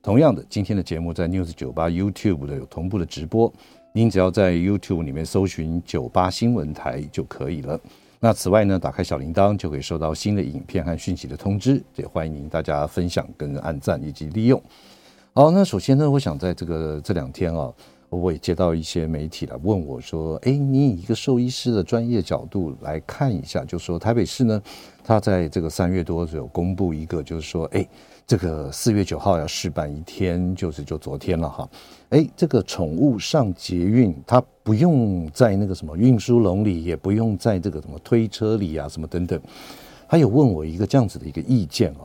同样的，今天的节目在 News 九八 YouTube 的有同步的直播，您只要在 YouTube 里面搜寻九八新闻台就可以了。那此外呢，打开小铃铛就可以收到新的影片和讯息的通知，也欢迎您大家分享跟按赞以及利用。好，那首先呢，我想在这个这两天啊。我也接到一些媒体来问我说：“哎，你以一个兽医师的专业角度来看一下，就说台北市呢，他在这个三月多有公布一个，就是说，哎，这个四月九号要试办一天，就是就昨天了哈。哎，这个宠物上捷运，它不用在那个什么运输笼里，也不用在这个什么推车里啊，什么等等。他有问我一个这样子的一个意见啊。”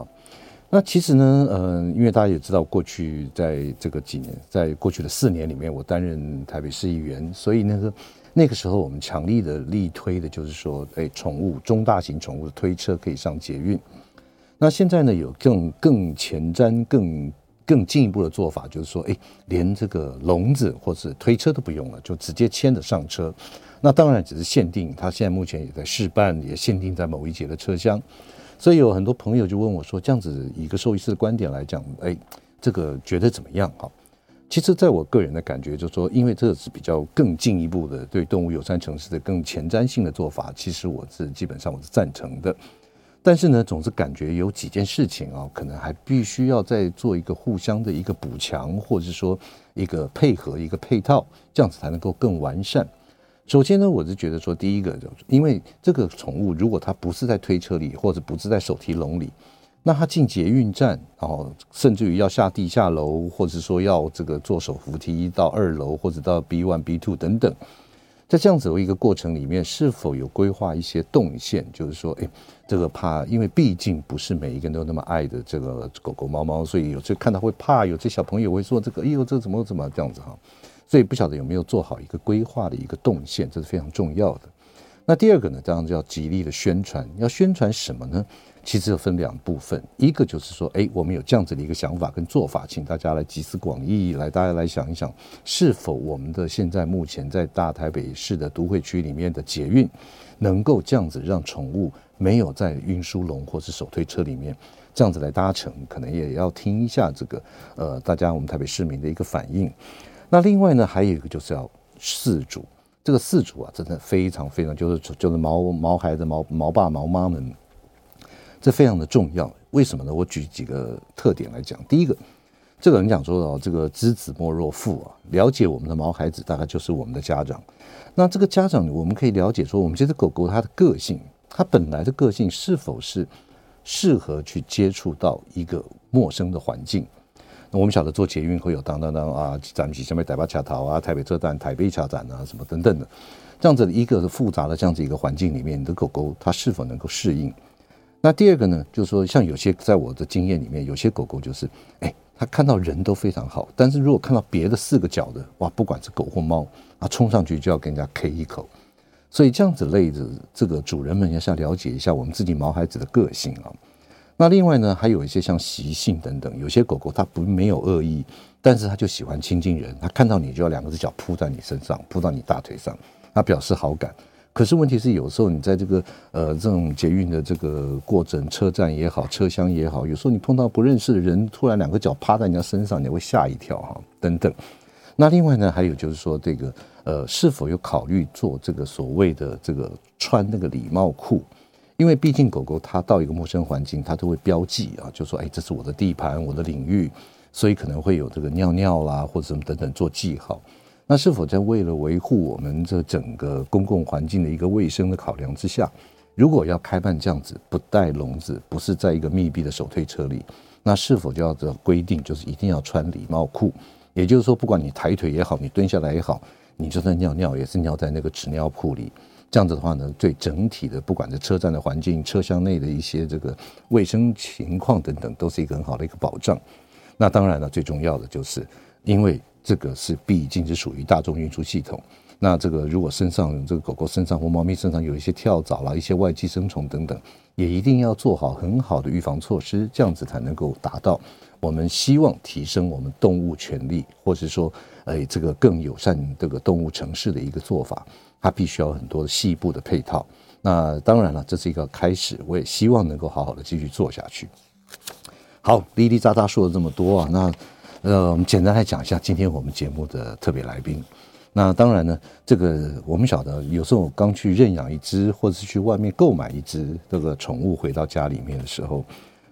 那其实呢，呃，因为大家也知道，过去在这个几年，在过去的四年里面，我担任台北市议员，所以那个那个时候，我们强力的力推的就是说，哎，宠物中大型宠物的推车可以上捷运。那现在呢，有更更前瞻、更更进一步的做法，就是说，哎，连这个笼子或者推车都不用了，就直接牵着上车。那当然只是限定，它现在目前也在试办，也限定在某一节的车厢。所以有很多朋友就问我说：“这样子以一个兽医师的观点来讲，哎，这个觉得怎么样？”哈，其实，在我个人的感觉，就是说，因为这是比较更进一步的对动物友善城市的更前瞻性的做法，其实我是基本上我是赞成的。但是呢，总是感觉有几件事情啊，可能还必须要再做一个互相的一个补强，或者是说一个配合、一个配套，这样子才能够更完善。首先呢，我是觉得说，第一个，因为这个宠物如果它不是在推车里，或者不是在手提笼里，那它进捷运站，然后甚至于要下地下楼，或者说要这个坐手扶梯到二楼，或者到 B one、B two 等等，在这样子的一个过程里面，是否有规划一些动线？就是说，哎，这个怕，因为毕竟不是每一个人都那么爱的这个狗狗、猫猫，所以有时看到会怕，有些小朋友会说这个，哎呦，这怎么怎么这样子哈。所以不晓得有没有做好一个规划的一个动线，这是非常重要的。那第二个呢，当然就要极力的宣传。要宣传什么呢？其实分两部分，一个就是说，哎，我们有这样子的一个想法跟做法，请大家来集思广益，来大家来想一想，是否我们的现在目前在大台北市的都会区里面的捷运，能够这样子让宠物没有在运输笼或是手推车里面这样子来搭乘，可能也要听一下这个呃，大家我们台北市民的一个反应。那另外呢，还有一个就是要饲主，这个饲主啊，真的非常非常就是就是毛毛孩子、毛毛爸毛妈们，这非常的重要。为什么呢？我举几个特点来讲。第一个，这个人讲说哦，这个知子莫若父啊，了解我们的毛孩子，大概就是我们的家长。那这个家长，我们可以了解说，我们这只狗狗它的个性，它本来的个性是否是适合去接触到一个陌生的环境。那我们晓得做捷运会有当当当啊，站起下面台北桥头啊，台北车站、台北车站啊，什么等等的，这样子的一个复杂的这样子一个环境里面，你的狗狗它是否能够适应？那第二个呢，就是说像有些在我的经验里面，有些狗狗就是，哎，它看到人都非常好，但是如果看到别的四个脚的，哇，不管是狗或猫，啊，冲上去就要跟人家 K 一口。所以这样子类的这个主人们也是要了解一下我们自己毛孩子的个性啊。那另外呢，还有一些像习性等等，有些狗狗它不没有恶意，但是它就喜欢亲近人，它看到你就要两个只脚扑在你身上，扑到你大腿上，它表示好感。可是问题是，有时候你在这个呃这种捷运的这个过程，车站也好，车厢也好，有时候你碰到不认识的人，突然两个脚趴在人家身上，你会吓一跳哈，等等。那另外呢，还有就是说这个呃是否有考虑做这个所谓的这个穿那个礼帽裤？因为毕竟狗狗它到一个陌生环境，它都会标记啊，就说哎，这是我的地盘，我的领域，所以可能会有这个尿尿啦，或者什么等等做记号。那是否在为了维护我们这整个公共环境的一个卫生的考量之下，如果要开办这样子不带笼子，不是在一个密闭的手推车里，那是否就要这规定，就是一定要穿礼帽裤？也就是说，不管你抬腿也好，你蹲下来也好，你就算尿尿也是尿在那个纸尿裤里。这样子的话呢，对整体的不管是车站的环境、车厢内的一些这个卫生情况等等，都是一个很好的一个保障。那当然了，最重要的就是，因为这个是毕竟是属于大众运输系统。那这个如果身上这个狗狗身上或猫咪身上有一些跳蚤啦、一些外寄生虫等等，也一定要做好很好的预防措施，这样子才能够达到我们希望提升我们动物权利，或是说，哎，这个更友善这个动物城市的一个做法，它必须要很多细部的配套。那当然了，这是一个开始，我也希望能够好好的继续做下去。好，哩哩喳喳说了这么多啊，那呃，我们简单来讲一下今天我们节目的特别来宾。那当然呢，这个我们晓得，有时候我刚去认养一只，或者是去外面购买一只这个宠物回到家里面的时候，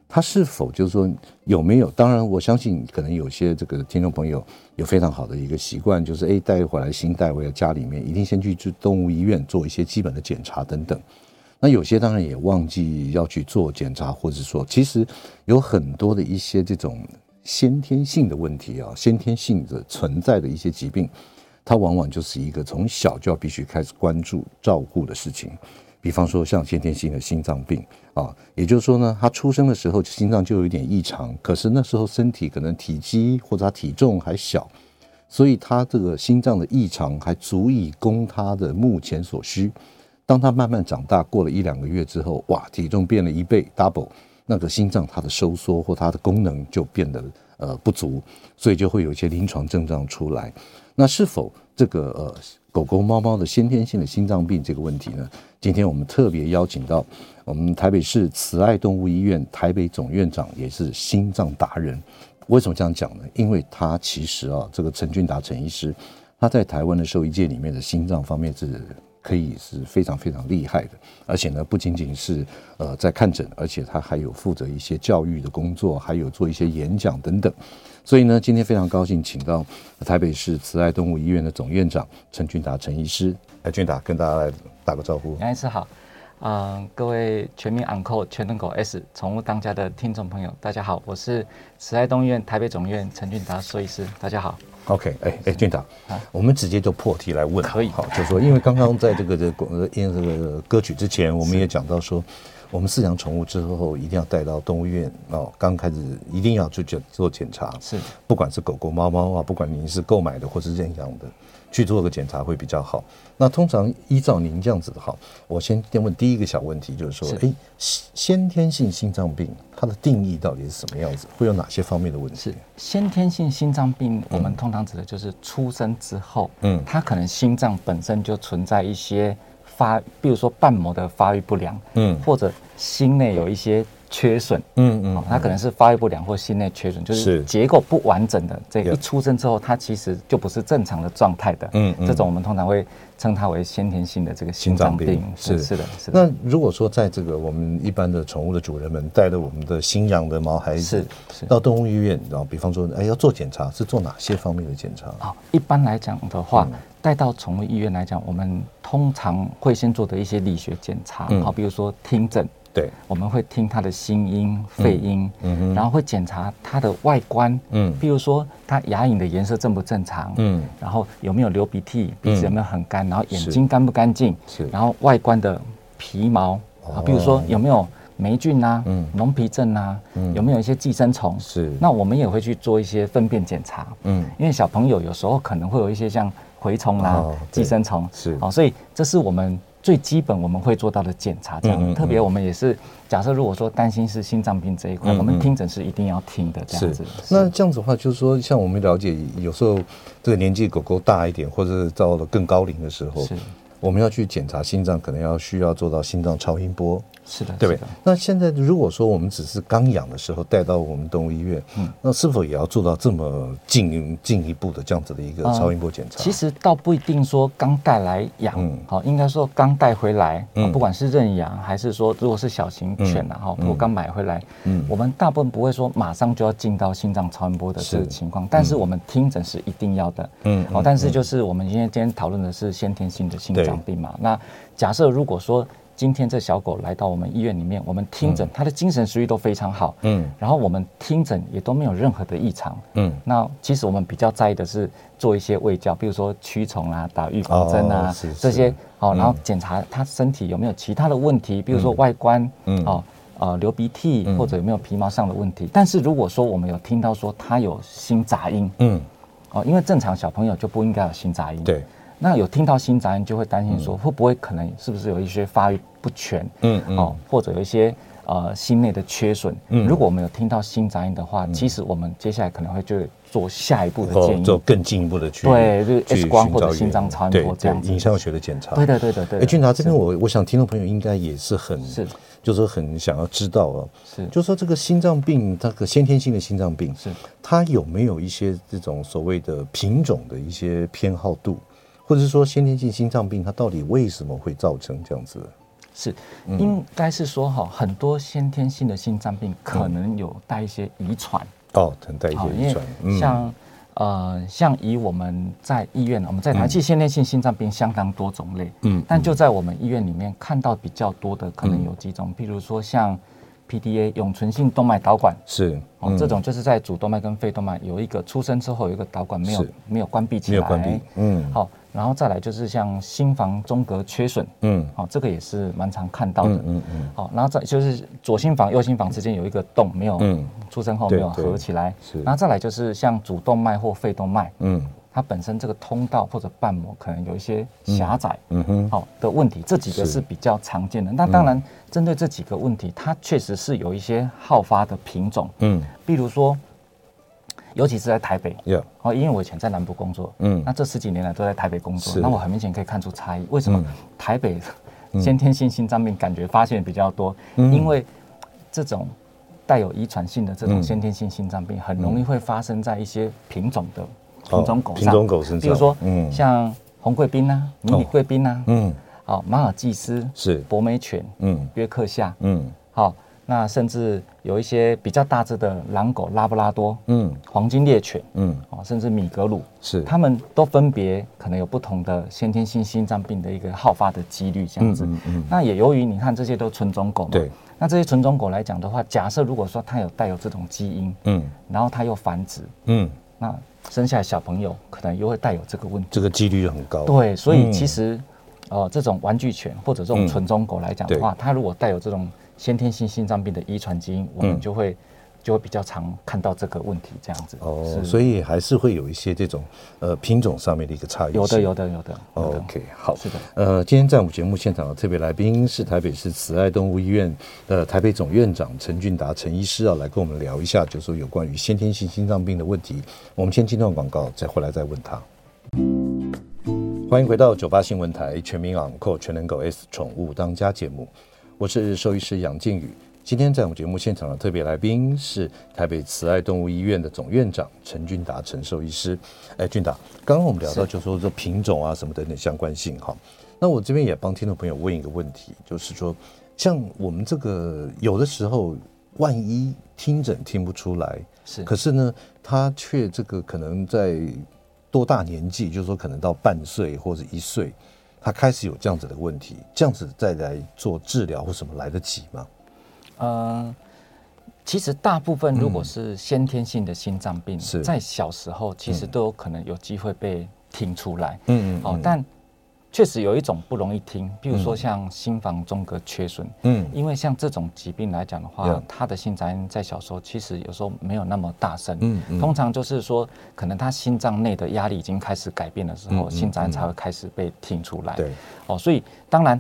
它是否就是说有没有？当然，我相信可能有些这个听众朋友有非常好的一个习惯，就是诶带回来新带回来家里面，一定先去去动物医院做一些基本的检查等等。那有些当然也忘记要去做检查，或者说其实有很多的一些这种先天性的问题啊，先天性的存在的一些疾病。它往往就是一个从小就要必须开始关注照顾的事情，比方说像先天性的心脏病啊，也就是说呢，他出生的时候心脏就有一点异常，可是那时候身体可能体积或者他体重还小，所以他这个心脏的异常还足以供他的目前所需。当他慢慢长大，过了一两个月之后，哇，体重变了一倍，double，那个心脏它的收缩或它的功能就变得呃不足，所以就会有一些临床症状出来。那是否这个呃狗狗猫猫的先天性的心脏病这个问题呢？今天我们特别邀请到我们台北市慈爱动物医院台北总院长，也是心脏达人。为什么这样讲呢？因为他其实啊，这个陈俊达陈医师，他在台湾的兽医界里面的心脏方面是可以是非常非常厉害的，而且呢，不仅仅是呃在看诊，而且他还有负责一些教育的工作，还有做一些演讲等等。所以呢，今天非常高兴，请到台北市慈爱动物医院的总院长陈俊达陈医师。来，俊达跟大家来打个招呼。杨医师好，嗯、各位全民昂扣全能狗 S 宠物当家的听众朋友，大家好，我是慈爱动物医院台北总院陈俊达兽医师，大家好。OK，哎哎，俊达，我们直接就破题来问，可以，好，就说，因为刚刚在这个这个因这个歌曲之前，我们也讲到说。我们饲养宠物之后，一定要带到动物医院哦。刚开始一定要去检做检查，是，不管是狗狗、猫猫啊，不管您是购买的或是认养的，去做个检查会比较好。那通常依照您这样子的哈，我先先问第一个小问题，就是说，哎，先天性心脏病它的定义到底是什么样子？会有哪些方面的问题？是先天性心脏病，我们通常指的就是出生之后，嗯，它可能心脏本身就存在一些。发，比如说瓣膜的发育不良，嗯，或者心内有一些缺损，嗯嗯，它可能是发育不良或心内缺损，就是结构不完整的。这个一出生之后，它其实就不是正常的状态的，嗯，这种我们通常会称它为先天性的这个心脏病。是是的，是的。那如果说在这个我们一般的宠物的主人们带着我们的新养的毛孩子到动物医院，然后比方说，哎，要做检查，是做哪些方面的检查？啊，一般来讲的话。带到宠物医院来讲，我们通常会先做的一些理学检查，好，比如说听诊，对，我们会听它的心音、肺音，嗯，然后会检查它的外观，嗯，比如说它牙龈的颜色正不正常，嗯，然后有没有流鼻涕，鼻子有没有很干，然后眼睛干不干净，是，然后外观的皮毛，啊，比如说有没有霉菌啊，嗯，脓皮症啊，嗯，有没有一些寄生虫，是，那我们也会去做一些粪便检查，嗯，因为小朋友有时候可能会有一些像。蛔虫啦，寄生虫是。哦，所以这是我们最基本我们会做到的检查。这样、嗯嗯、特别，我们也是假设，如果说担心是心脏病这一块，我们听诊是一定要听的。这样子，那这样子的话，就是说，像我们了解，有时候这个年纪狗狗大一点，或者是到了更高龄的时候，是我们要去检查心脏，可能要需要做到心脏超音波。是的，对不对？那现在如果说我们只是刚养的时候带到我们动物医院，嗯，那是否也要做到这么进进一步的这样子的一个超音波检查？其实倒不一定说刚带来养，好，应该说刚带回来，不管是认养还是说如果是小型犬啊，哈，我刚买回来，嗯，我们大部分不会说马上就要进到心脏超音波的这个情况，但是我们听诊是一定要的，嗯，好，但是就是我们今天今天讨论的是先天性的心脏病嘛，那假设如果说。今天这小狗来到我们医院里面，我们听诊，它的精神食欲都非常好，嗯，然后我们听诊也都没有任何的异常，嗯，那其实我们比较在意的是做一些胃教，比如说驱虫啊、打预防针啊这些，好，然后检查它身体有没有其他的问题，比如说外观，嗯，哦，呃，流鼻涕或者有没有皮毛上的问题。但是如果说我们有听到说它有心杂音，嗯。哦，因为正常小朋友就不应该有心杂音。对。那有听到心杂音，就会担心说，会不会可能是不是有一些发育不全？嗯嗯。哦，或者有一些。呃，心内的缺损，嗯，如果我们有听到心杂音的话，嗯，其实我们接下来可能会就做下一步的建议，做更进一步的去对，就是 X 光或者心脏超音波这样影像学的检查。对对对对对。哎，俊达这边我我想听众朋友应该也是很是，就是说很想要知道啊，是，就是说这个心脏病，这个先天性的心脏病，是它有没有一些这种所谓的品种的一些偏好度，或者是说先天性心脏病它到底为什么会造成这样子？是，应该是说哈，很多先天性的心脏病可能有带一些遗传。哦，可能带一些遗传。像呃，像以我们在医院，我们在台其实先天性心脏病相当多种类，嗯，但就在我们医院里面看到比较多的，可能有几种，譬如说像 PDA 永存性动脉导管。是哦，这种就是在主动脉跟肺动脉有一个出生之后有一个导管没有没有关闭起来，没有关闭，嗯，好。然后再来就是像心房中隔缺损，嗯，好，这个也是蛮常看到的，嗯嗯，好，然后再就是左心房右心房之间有一个洞没有，嗯，出生后没有合起来，是，然后再来就是像主动脉或肺动脉，嗯，它本身这个通道或者瓣膜可能有一些狭窄，嗯哼，好的问题，这几个是。比较常见的。那当然针对这几个问题，它确实是有一些好发的品种，嗯，比如说。尤其是在台北，哦，因为我以前在南部工作，嗯，那这十几年来都在台北工作，那我很明显可以看出差异。为什么台北先天性心脏病感觉发现比较多？因为这种带有遗传性的这种先天性心脏病，很容易会发生在一些品种的品种狗上，品种狗身上，比如说，嗯，像红贵宾呐、迷你贵宾呐，嗯，好，马尔济斯是。博美犬，嗯，约克夏，嗯，好。那甚至有一些比较大只的狼狗，拉布拉多，嗯，黄金猎犬，嗯，哦，甚至米格鲁，是，他们都分别可能有不同的先天性心脏病的一个好发的几率，这样子。嗯嗯嗯、那也由于你看这些都纯种狗嘛，对。那这些纯种狗来讲的话，假设如果说它有带有这种基因，嗯，然后它又繁殖，嗯，那生下来小朋友可能又会带有这个问题，这个几率很高。对，所以其实，呃，这种玩具犬或者这种纯种狗来讲的话，它如果带有这种。先天性心脏病的遗传基因，我们就会就会比较常看到这个问题这样子。哦，所以还是会有一些这种呃品种上面的一个差异。有的，有的，有的。OK，好，是的。呃，今天在我们节目现场的特别来宾是台北市慈爱动物医院的台北总院长陈俊达陈医师啊，来跟我们聊一下，就是说有关于先天性心脏病的问题。我们先进段广告，再回来再问他。欢迎回到九八新闻台全民昂购全能狗 S 宠物当家节目。我是兽医师杨靖宇，今天在我们节目现场的特别来宾是台北慈爱动物医院的总院长陈俊达陈兽医师。哎，俊达，刚刚我们聊到就是说这品种啊什么等等相关性哈，那我这边也帮听众朋友问一个问题，就是说像我们这个有的时候万一听诊听不出来，是，可是呢他却这个可能在多大年纪，就是说可能到半岁或者一岁。他开始有这样子的问题，这样子再来做治疗或什么来得及吗？呃，其实大部分如果是先天性的心脏病，嗯、在小时候其实都有可能有机会被听出来。嗯嗯，好、哦，但。确实有一种不容易听，比如说像心房中隔缺损，嗯，因为像这种疾病来讲的话，他的心杂音在小时候其实有时候没有那么大声，嗯，嗯，通常就是说可能他心脏内的压力已经开始改变的时候，心杂音才会开始被听出来，对，哦，所以当然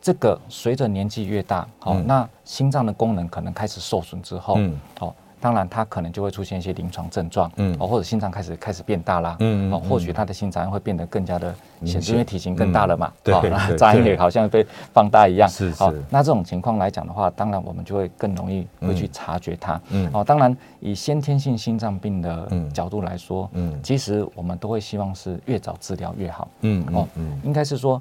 这个随着年纪越大，哦，那心脏的功能可能开始受损之后，嗯，哦。当然，他可能就会出现一些临床症状，嗯，哦，或者心脏开始开始变大啦，嗯，哦，或许他的心杂音会变得更加的显著，因为体型更大了嘛，对，杂音也好像被放大一样，是是。那这种情况来讲的话，当然我们就会更容易会去察觉它，嗯，哦，当然以先天性心脏病的角度来说，嗯，其实我们都会希望是越早治疗越好，嗯，哦，应该是说，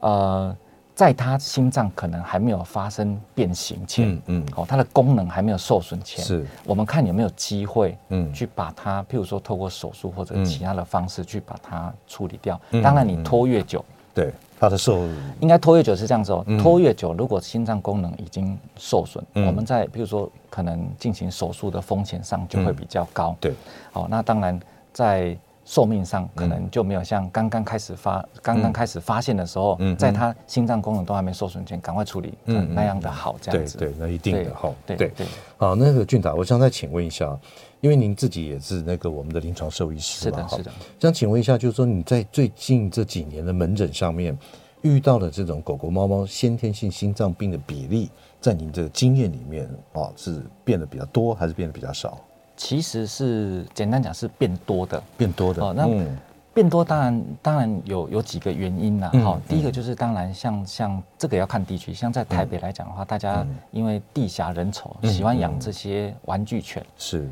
呃。在他心脏可能还没有发生变形前，嗯嗯，哦，他的功能还没有受损前，是，我们看有没有机会，嗯，去把它，譬如说透过手术或者其他的方式去把它处理掉。当然，你拖越久，对，他的受应该拖越久是这样子哦，拖越久，如果心脏功能已经受损，我们在譬如说可能进行手术的风险上就会比较高，对，哦，那当然在寿命上可能就没有像刚刚开始发刚刚开始发现的时候，在他心脏功能都还没受损前赶快处理，嗯，那样的好这样子。对对，那一定的哈。对对。好，那个俊达，我想再请问一下，因为您自己也是那个我们的临床兽医师，是的，是的。想请问一下，就是说你在最近这几年的门诊上面遇到的这种狗狗、猫猫先天性心脏病的比例，在您这个经验里面啊，是变得比较多还是变得比较少？其实是简单讲是变多的，变多的。哦，那变多当然当然有有几个原因啦。好，第一个就是当然像像这个要看地区，像在台北来讲的话，大家因为地狭人稠，喜欢养这些玩具犬，是。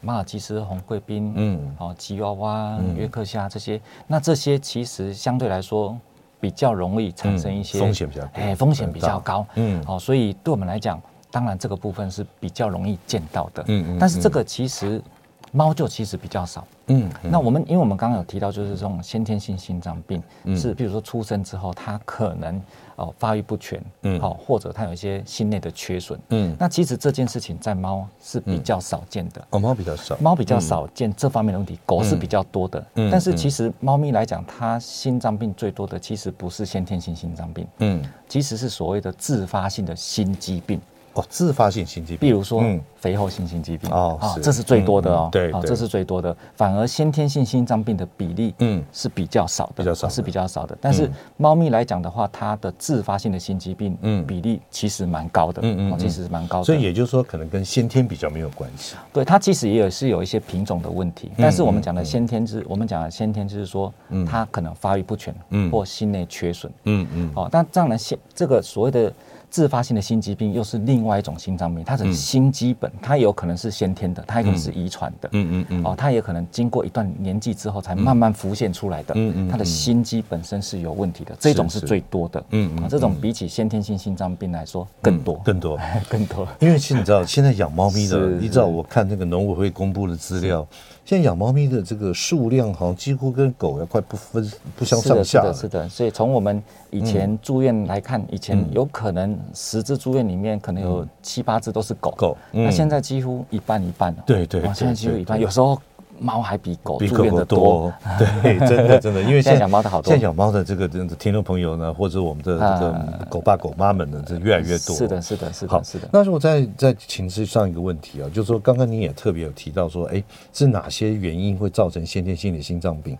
马尔济斯、红贵宾，嗯，哦吉娃娃、约克夏这些，那这些其实相对来说比较容易产生一些风险比较哎风险比较高，嗯，哦，所以对我们来讲。当然，这个部分是比较容易见到的，嗯嗯，但是这个其实猫就其实比较少，嗯，那我们因为我们刚刚有提到，就是这种先天性心脏病是，比如说出生之后它可能哦发育不全，嗯，好，或者它有一些心内的缺损，嗯，那其实这件事情在猫是比较少见的，哦，猫比较少，猫比较少见这方面的问题，狗是比较多的，嗯，但是其实猫咪来讲，它心脏病最多的其实不是先天性心脏病，嗯，其实是所谓的自发性的心肌病。哦，自发性心肌病，比如说肥厚性心肌病。哦，这是最多的哦，对，这是最多的。反而先天性心脏病的比例，嗯，是比较少的，比较少是比较少的。但是猫咪来讲的话，它的自发性的心肌病，嗯，比例其实蛮高的，嗯嗯，其实是蛮高的。所以也就是说，可能跟先天比较没有关系。对，它其实也有是有一些品种的问题，但是我们讲的先天是，我们讲的先天就是说，它可能发育不全，嗯，或心内缺损，嗯嗯。哦，但这样呢，现这个所谓的。自发性的心肌病又是另外一种心脏病，它是心肌本，它有可能是先天的，它也可能是遗传的，嗯嗯嗯，哦，它也可能经过一段年纪之后才慢慢浮现出来的，嗯嗯，它的心肌本身是有问题的，这种是最多的，嗯嗯，这种比起先天性心脏病来说更多，更多，更多，因为其实你知道，现在养猫咪的，你知道我看那个农委会公布的资料。现在养猫咪的这个数量好像几乎跟狗要快不分不相上下。是的，是的，是的。所以从我们以前住院来看，以前有可能十只住院里面可能有七八只都是狗。狗。那现在几乎一半一半了。对对。现在几乎一半，有时候猫还比狗住院的多。对，真的真的，因为 现在养猫的好多。现在养猫的这个真的听众朋友呢，或者我们的这个狗爸狗妈们呢，这越来越多。是的，是的，是的。好，是的。那如果再再请示上一个问题啊，就是说刚刚你也特别有提到说，哎，是哪些原因会造成先天性的心脏病？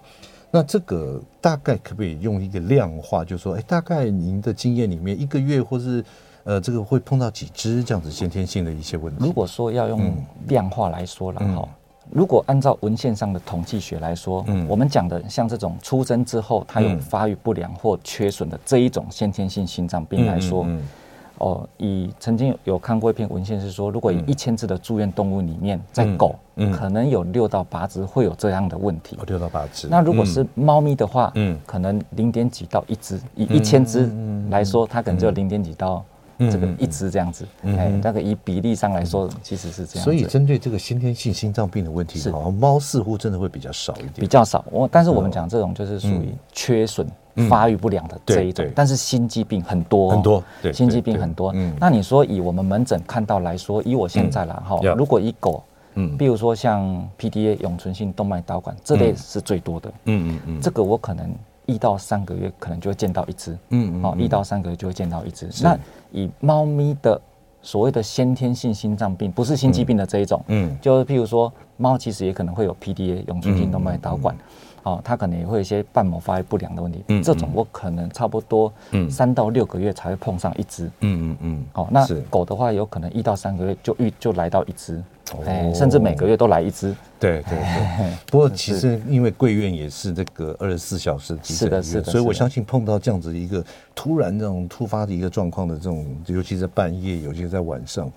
那这个大概可不可以用一个量化，就是说，哎，大概您的经验里面，一个月或是呃，这个会碰到几只这样子先天性的一些问题？如果说要用量化来说了哈。如果按照文献上的统计学来说，嗯，我们讲的像这种出生之后它有发育不良或缺损的这一种先天性心脏病来说，哦，以曾经有看过一篇文献是说，如果以一千只的住院动物里面，在狗，可能有六到八只会有这样的问题。六到八只。那如果是猫咪的话，嗯，可能零点几到一只，以一千只来说，它可能就零点几到。这个一直这样子，哎，那个以比例上来说，其实是这样。所以针对这个先天性心脏病的问题，是。猫似乎真的会比较少一点，比较少。我但是我们讲这种就是属于缺损、发育不良的这一种，但是心肌病很多。很多，心肌病很多。那你说以我们门诊看到来说，以我现在来哈，如果以狗，嗯，比如说像 PDA 永存性动脉导管这类是最多的，嗯嗯嗯，这个我可能。一到三个月可能就会见到一只，嗯，哦，一到三个月就会见到一只。那以猫咪的所谓的先天性心脏病，不是心肌病的这一种，嗯，就是譬如说猫其实也可能会有 PDA 永久性动脉导管，哦，它可能也会有一些瓣膜发育不良的问题，嗯，这种我可能差不多，嗯，三到六个月才会碰上一只，嗯嗯嗯，哦，那狗的话有可能一到三个月就遇就来到一只。哎，甚至每个月都来一只。对对对。不过其实因为贵院也是这个二十四小时急诊医院，所以我相信碰到这样子一个突然这种突发的一个状况的这种，尤其在半夜，尤其在晚上，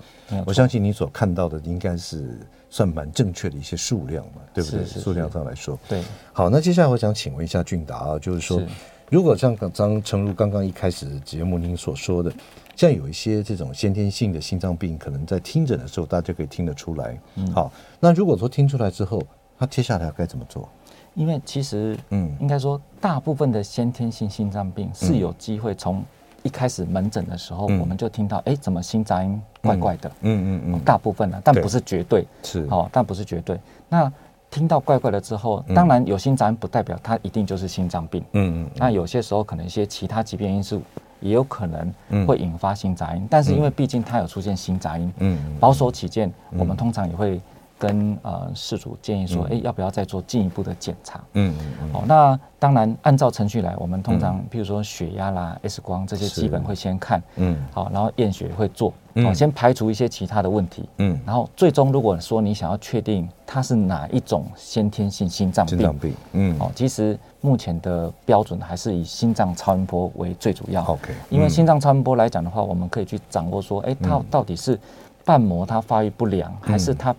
我相信你所看到的应该是算蛮正确的一些数量嘛，对不对？数量上来说。对。好，那接下来我想请问一下俊达啊，就是说，如果像张诚如刚刚一开始节目您所说的。像有一些这种先天性的心脏病，可能在听诊的时候，大家就可以听得出来。嗯，好，那如果说听出来之后，他接下来该怎么做？因为其实，嗯，应该说，大部分的先天性心脏病是有机会从一开始门诊的时候，我们就听到，哎，怎么心杂音怪怪的？嗯嗯嗯，大部分呢，但不是绝对。是，哦，但不是绝对。那听到怪怪的之后，当然有心杂音不代表它一定就是心脏病。嗯嗯。那有些时候可能一些其他疾病因素也有可能会引发心杂音，但是因为毕竟它有出现心杂音，嗯，保守起见，我们通常也会。跟呃事主建议说，哎、嗯。欸，要不要再做进一步的检查？嗯嗯嗯。好、哦，那当然按照程序来，我们通常譬如说血压啦、X 光这些基本会先看，嗯，好，然后验血会做，先排除一些其他的问题，嗯，然后最终如果说你想要确定它是哪一种先天性心脏病，心脏病，嗯，哦，其实目前的标准还是以心脏超音波为最主要，OK，因为心脏超音波来讲的话，我们可以去掌握说，哎、欸，它到底是瓣膜它发育不良，嗯、还是它。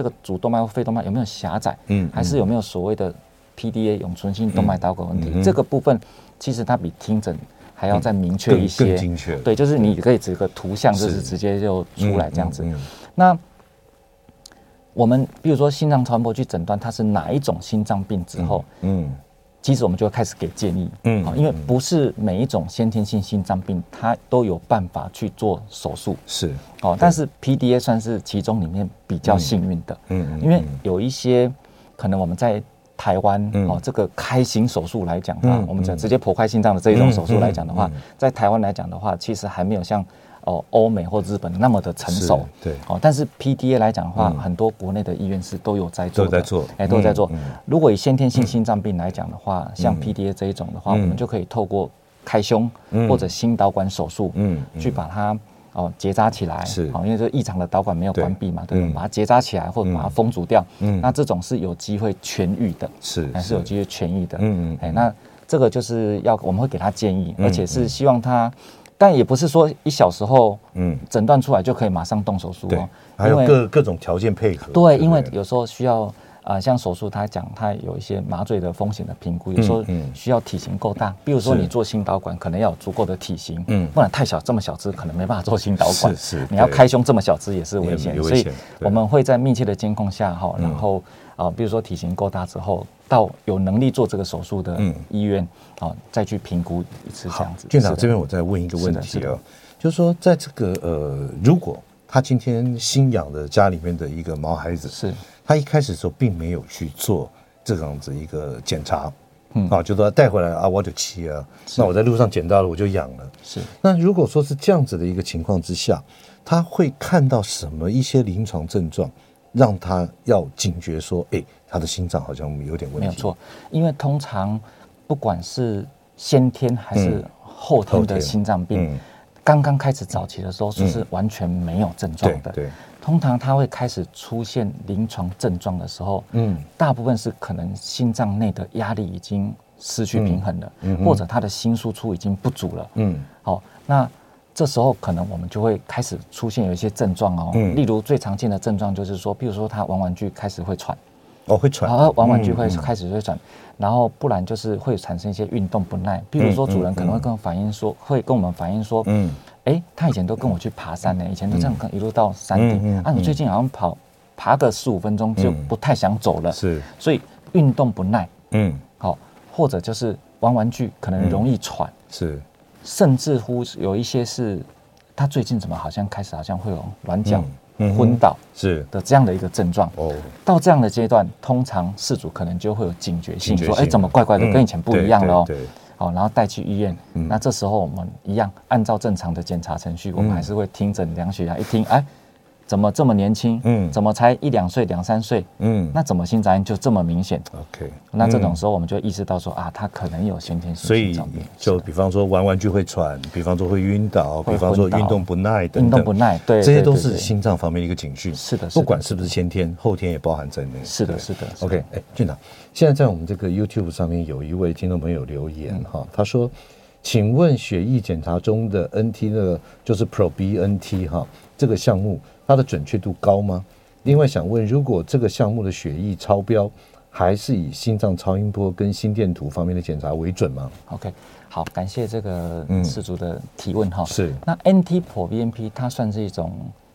这个主动脉或肺动脉有没有狭窄？嗯，还是有没有所谓的 PDA 永存性动脉导管问题？这个部分其实它比听诊还要再明确一些，更，精确。对，就是你可以指个图像就是直接就出来这样子。嗯嗯嗯、那我们比如说心脏超声波去诊断它是哪一种心脏病之后，嗯。嗯其实我们就会开始给建议，嗯，因为不是每一种先天性心脏病，它都有办法去做手术，是，哦，但是 PDA 算是其中里面比较幸运的，嗯，因为有一些可能我们在台湾，哦，这个开心手术来讲的话，我们讲直接剖开心脏的这一种手术来讲的话，在台湾来讲的话，其实还没有像。哦，欧美或日本那么的成熟，对，哦，但是 PDA 来讲的话，很多国内的医院是都有在做，都在做，哎，都在做。如果以先天性心脏病来讲的话，像 PDA 这一种的话，我们就可以透过开胸或者心导管手术，嗯，去把它哦结扎起来，是，哦，因为这异常的导管没有关闭嘛，对，把它结扎起来或者把它封阻掉，嗯，那这种是有机会痊愈的，是，还是有机会痊愈的，嗯嗯，哎，那这个就是要我们会给他建议，而且是希望他。但也不是说一小时后，嗯，诊断出来就可以马上动手术哦，还有各各种条件配合。对，因为有时候需要啊，像手术，他讲他有一些麻醉的风险的评估，有时候需要体型够大，比如说你做心导管可能要有足够的体型，嗯，不然太小这么小只可能没办法做心导管，是是，你要开胸这么小只也是危险，所以我们会在密切的监控下哈，然后啊，比如说体型够大之后。到有能力做这个手术的医院，啊，再去评估一次这样子。院长这边我再问一个问题啊，就是说，在这个呃，如果他今天新养的家里面的一个毛孩子，是他一开始的时候并没有去做这样子一个检查，嗯啊，就说带回来啊，我就骑啊，那我在路上捡到了，我就养了。是。那如果说是这样子的一个情况之下，他会看到什么一些临床症状，让他要警觉说，哎。他的心脏好像有点问题，没有错，因为通常不管是先天还是后天的心脏病，刚刚开始早期的时候是完全没有症状的。对，通常他会开始出现临床症状的时候，嗯，大部分是可能心脏内的压力已经失去平衡了，或者他的心输出已经不足了，嗯，好，那这时候可能我们就会开始出现有一些症状哦，例如最常见的症状就是说，比如说他玩玩具开始会喘。哦，会喘，玩玩具会开始会喘，嗯、然后不然就是会产生一些运动不耐。比如说，主人可能会跟我反映说，会跟我们反映说，嗯，哎，他以前都跟我去爬山呢，以前都这样一路到山顶，啊，你最近好像跑爬个十五分钟就不太想走了，是、嗯，所以运动不耐，嗯，好，或者就是玩玩具可能容易喘，嗯、是，甚至乎有一些是，他最近怎么好像开始好像会有软脚。嗯昏倒是的这样的一个症状哦，到这样的阶段，通常事主可能就会有警觉性，说：“哎，怎么怪怪的，跟以前不一样了哦。”好，然后带去医院。那这时候我们一样按照正常的检查程序，我们还是会听诊量血压，一听，哎。怎么这么年轻？嗯，怎么才一两岁、两三岁？嗯，那怎么心杂音就这么明显？OK，那这种时候我们就意识到说啊，他可能有先天性心脏病。所以就比方说玩玩具会喘，比方说会晕倒，比方说运动不耐等运动不耐，对，这些都是心脏方面的一个警讯。是的，不管是不是先天，后天也包含在内。是的，是的。OK，哎，俊长，现在在我们这个 YouTube 上面有一位听众朋友留言哈，他说：“请问血液检查中的 NT 那个就是 proBNT 哈这个项目。”它的准确度高吗？另外想问，如果这个项目的血液超标，还是以心脏超音波跟心电图方面的检查为准吗？OK，好，感谢这个事主的提问哈。是，那 NT-proBNP 它算是一种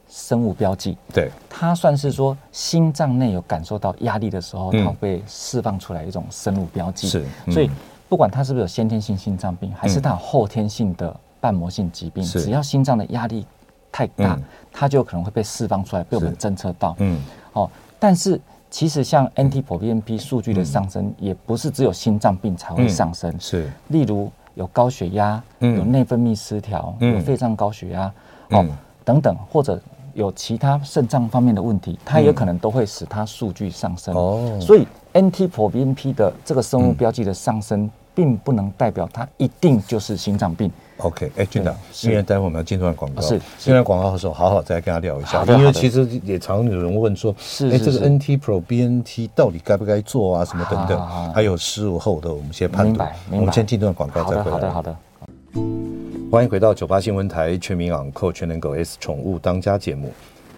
生物标记，对，它算是说心脏内有感受到压力的时候，它会释放出来一种生物标记。是，所以不管它是不是有先天性心脏病，还是它有后天性的瓣膜性疾病，只要心脏的压力太大，它就可能会被释放出来，被我们侦测到。嗯，哦，但是其实像 NT-proBNP 数据的上升，也不是只有心脏病才会上升，是，例如有高血压，有内分泌失调，有肺脏高血压，哦，等等，或者有其他肾脏方面的问题，它也可能都会使它数据上升。哦，所以 NT-proBNP 的这个生物标记的上升，并不能代表它一定就是心脏病。OK，哎，俊达，因为待会我们要进段广告，是进段广告的时候，好好再跟他聊一下。因为其实也常有人问说，哎，这个 NT Pro、BNT 到底该不该做啊？什么等等，还有事后的我们先判断。我们先进段广告再回来。好的，好的，好的。欢迎回到九八新闻台全民昂扣全能狗 S 宠物当家节目，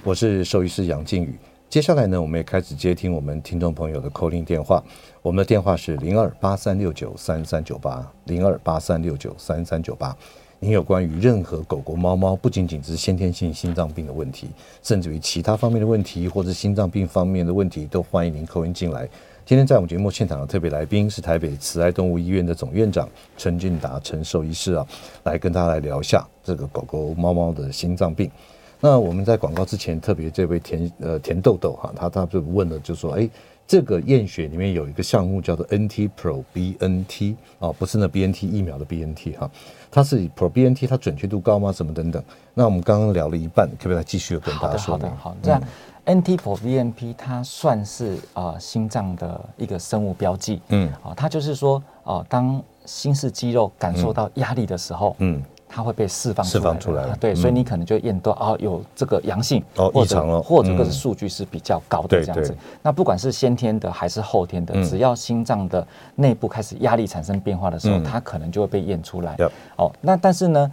我是兽医师杨靖宇。接下来呢，我们也开始接听我们听众朋友的 call in 电话。我们的电话是零二八三六九三三九八零二八三六九三三九八。您有关于任何狗狗、猫猫，不仅仅是先天性心脏病的问题，甚至于其他方面的问题，或者心脏病方面的问题，都欢迎您 call in 进来。今天在我们节目现场的特别来宾是台北慈爱动物医院的总院长陈俊达陈兽医师啊，来跟大家来聊一下这个狗狗、猫猫的心脏病。那我们在广告之前，特别这位田呃田豆豆哈，他他就问了，就说哎。这个验血里面有一个项目叫做 NT Pro BNT 啊，不是那 BNT 疫苗的 BNT 哈，它是 proBNT，它准确度高吗？什么等等？那我们刚刚聊了一半，可不可以来继续跟大家说？好的，好的，好。这样、嗯、NT-proBNP 它算是啊、呃、心脏的一个生物标记，嗯，啊，它就是说啊、呃，当心室肌肉感受到压力的时候，嗯。嗯它会被释放释放出来，对，所以你可能就验到啊，有这个阳性哦，异常了，或者这个数据是比较高的这样子。那不管是先天的还是后天的，只要心脏的内部开始压力产生变化的时候，它可能就会被验出来。哦，那但是呢，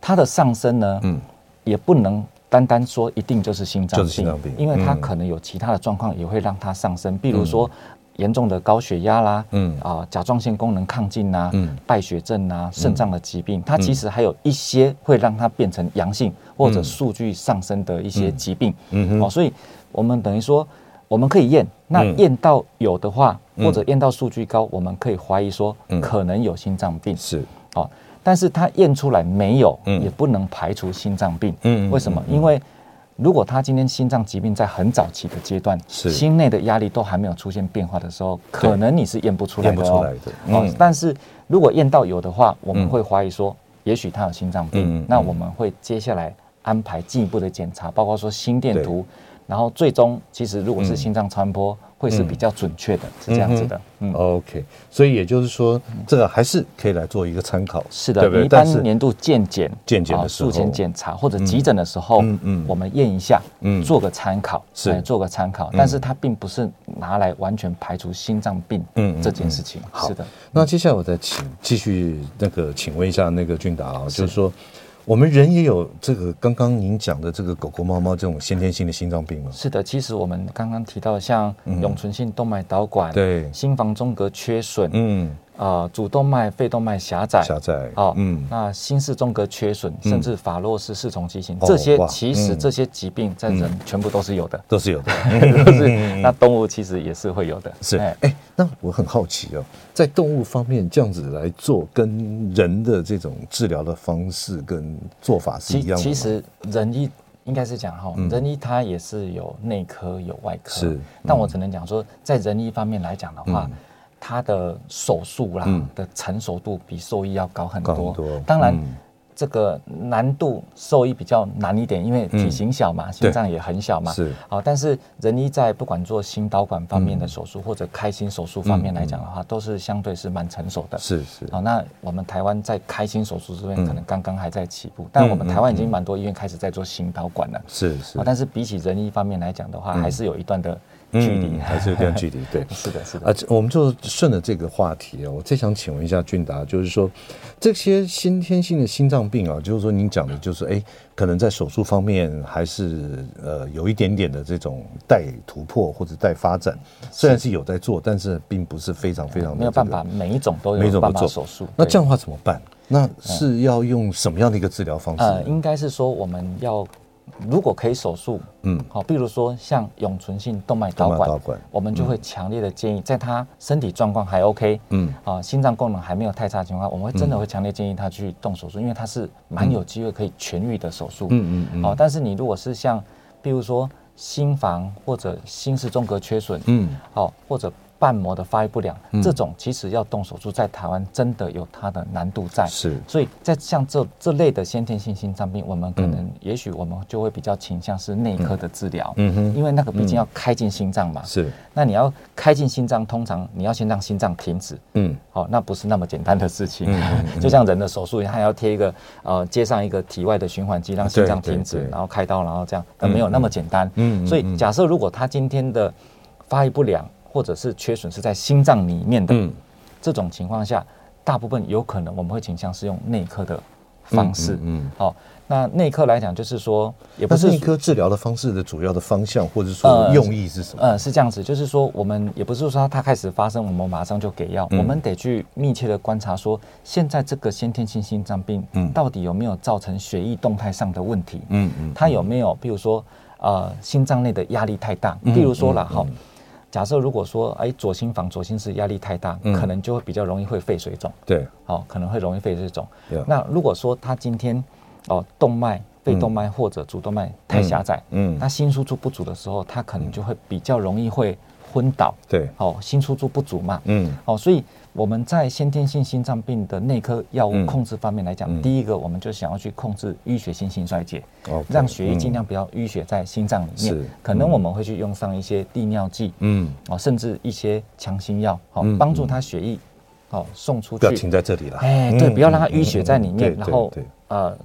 它的上升呢，嗯，也不能单单说一定就是心脏病，因为它可能有其他的状况也会让它上升，比如说。严重的高血压啦，嗯。啊，甲状腺功能亢进呐，嗯，败血症呐，肾脏的疾病，它其实还有一些会让它变成阳性或者数据上升的一些疾病，嗯。哦，所以我们等于说我们可以验，那验到有的话，或者验到数据高，我们可以怀疑说可能有心脏病，是，哦，但是它验出来没有，也不能排除心脏病，嗯，为什么？因为如果他今天心脏疾病在很早期的阶段，是心内的压力都还没有出现变化的时候，可能你是验不出来的哦。哦，但是如果验到有的话，我们会怀疑说，也许他有心脏病。那我们会接下来安排进一步的检查，包括说心电图，然后最终其实如果是心脏超音波。会是比较准确的，是这样子的。嗯，OK，所以也就是说，这个还是可以来做一个参考。是的，你一般年度健检、健检的时候、术前检查或者急诊的时候，嗯嗯，我们验一下，嗯，做个参考，是做个参考。但是它并不是拿来完全排除心脏病，嗯，这件事情。是的。那接下来我再请继续那个，请问一下那个俊达啊，就是说。我们人也有这个刚刚您讲的这个狗狗、猫猫这种先天性的心脏病吗？是的，其实我们刚刚提到像永存性动脉导管、对心房中隔缺损，嗯。啊，主动脉、肺动脉狭窄，狭窄，哦，嗯，那心室中隔缺损，甚至法洛氏四重畸形，这些其实这些疾病在人全部都是有的，都是有的，都是。那动物其实也是会有的，是。哎，那我很好奇哦，在动物方面这样子来做，跟人的这种治疗的方式跟做法是一样的吗？其实人医应该是讲哈，人医它也是有内科有外科，是。但我只能讲说，在人医方面来讲的话。它的手术啦、嗯、的成熟度比兽医要高很多，当然。嗯这个难度兽医比较难一点，因为体型小嘛，心脏也很小嘛。是。好，但是人医在不管做心导管方面的手术或者开心手术方面来讲的话，都是相对是蛮成熟的。是是。好，那我们台湾在开心手术这边可能刚刚还在起步，但我们台湾已经蛮多医院开始在做心导管了。是是。但是比起人医方面来讲的话，还是有一段的距离，还是有一段距离。对，是的，是的。啊，我们就顺着这个话题啊，我再想请问一下俊达，就是说这些先天性的心脏。病啊，就是说您讲的，就是哎，可能在手术方面还是呃有一点点的这种待突破或者待发展，虽然是有在做，但是并不是非常非常的、这个、没有办法，每一种都有办法手术。那这样的话怎么办？那是要用什么样的一个治疗方式？呃，应该是说我们要。如果可以手术，嗯，好，比如说像永存性动脉导管，管。我们就会强烈的建议，在他身体状况还 OK，嗯，啊，心脏功能还没有太差的情况下，我们会真的会强烈建议他去动手术，因为他是蛮有机会可以痊愈的手术，嗯嗯嗯。好，但是你如果是像，比如说心房或者心室中隔缺损，嗯，好，或者。瓣膜的发育不良，嗯、这种其实要动手术，在台湾真的有它的难度在。是，所以在像这这类的先天性心脏病，我们可能、嗯、也许我们就会比较倾向是内科的治疗。嗯哼，因为那个毕竟要开进心脏嘛。是、嗯，那你要开进心脏，通常你要先让心脏停止。嗯，好、哦，那不是那么简单的事情。嗯、就像人的手术一样，还要贴一个呃接上一个体外的循环机，让心脏停止，然后开刀，然后这样，但没有那么简单。嗯，所以假设如果他今天的发育不良。或者是缺损是在心脏里面的，嗯、这种情况下，大部分有可能我们会倾向是用内科的方式。嗯，嗯，好、那内科来讲，就是说，也不是内科治疗的方式的主要的方向，或者说用意是什么？呃，呃，是这样子，就是说，我们也不是说它开始发生，我们马上就给药，嗯、我们得去密切的观察，说现在这个先天性心脏病，嗯，到底有没有造成血液动态上的问题？嗯嗯，它有没有，比如说，呃，心脏内的压力太大，比如说了哈。嗯嗯嗯假设如果说，哎，左心房、左心室压力太大，嗯、可能就会比较容易会肺水肿。对，好、哦，可能会容易肺水肿。对那如果说他今天，哦，动脉、肺动脉或者主动脉太狭窄，嗯，那心输出不足的时候，他可能就会比较容易会昏倒。对，哦，心输出不足嘛，嗯，哦，所以。我们在先天性心脏病的内科药物控制方面来讲，第一个我们就想要去控制淤血性心衰竭，Okay, 让血液尽量不要淤血在心脏里面。是可能我们会去用上一些利尿剂，嗯，哦，甚至一些强心药，好、哦，帮助他血液，哦，送出去。不要停在这里了。哎，对，不要让它淤血在里面，然后，呃。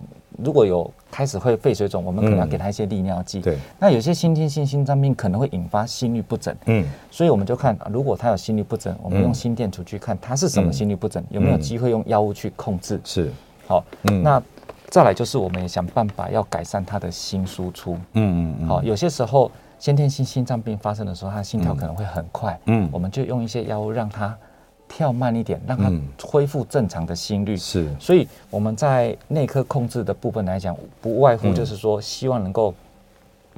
如果有开始会肺水肿，我们可能要给他一些利尿剂。对，那有些先天性心脏病可能会引发心律不整。嗯，所以我们就看，如果他有心律不整，我们用心电图去看他是什么心律不整，有没有机会用药物去控制。是，好，那再来就是我们也想办法要改善他的心输出。嗯嗯，好，有些时候先天性心脏病发生的时候，他心跳可能会很快。嗯，我们就用一些药物让他。跳慢一点，让它恢复正常的心率。是，所以我们在内科控制的部分来讲，不外乎就是说，希望能够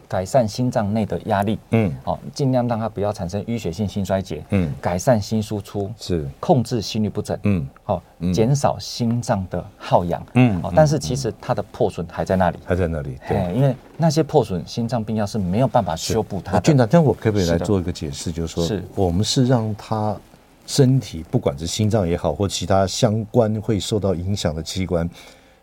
改善心脏内的压力。嗯，好，尽量让它不要产生淤血性心衰竭。嗯，改善心输出。是，控制心律不整。嗯，好，减少心脏的耗氧。嗯，好，但是其实它的破损还在那里，还在那里。对，因为那些破损心脏病药是没有办法修补它的。俊达，但我可不可以来做一个解释？就是说，是我们是让它。身体不管是心脏也好，或其他相关会受到影响的器官，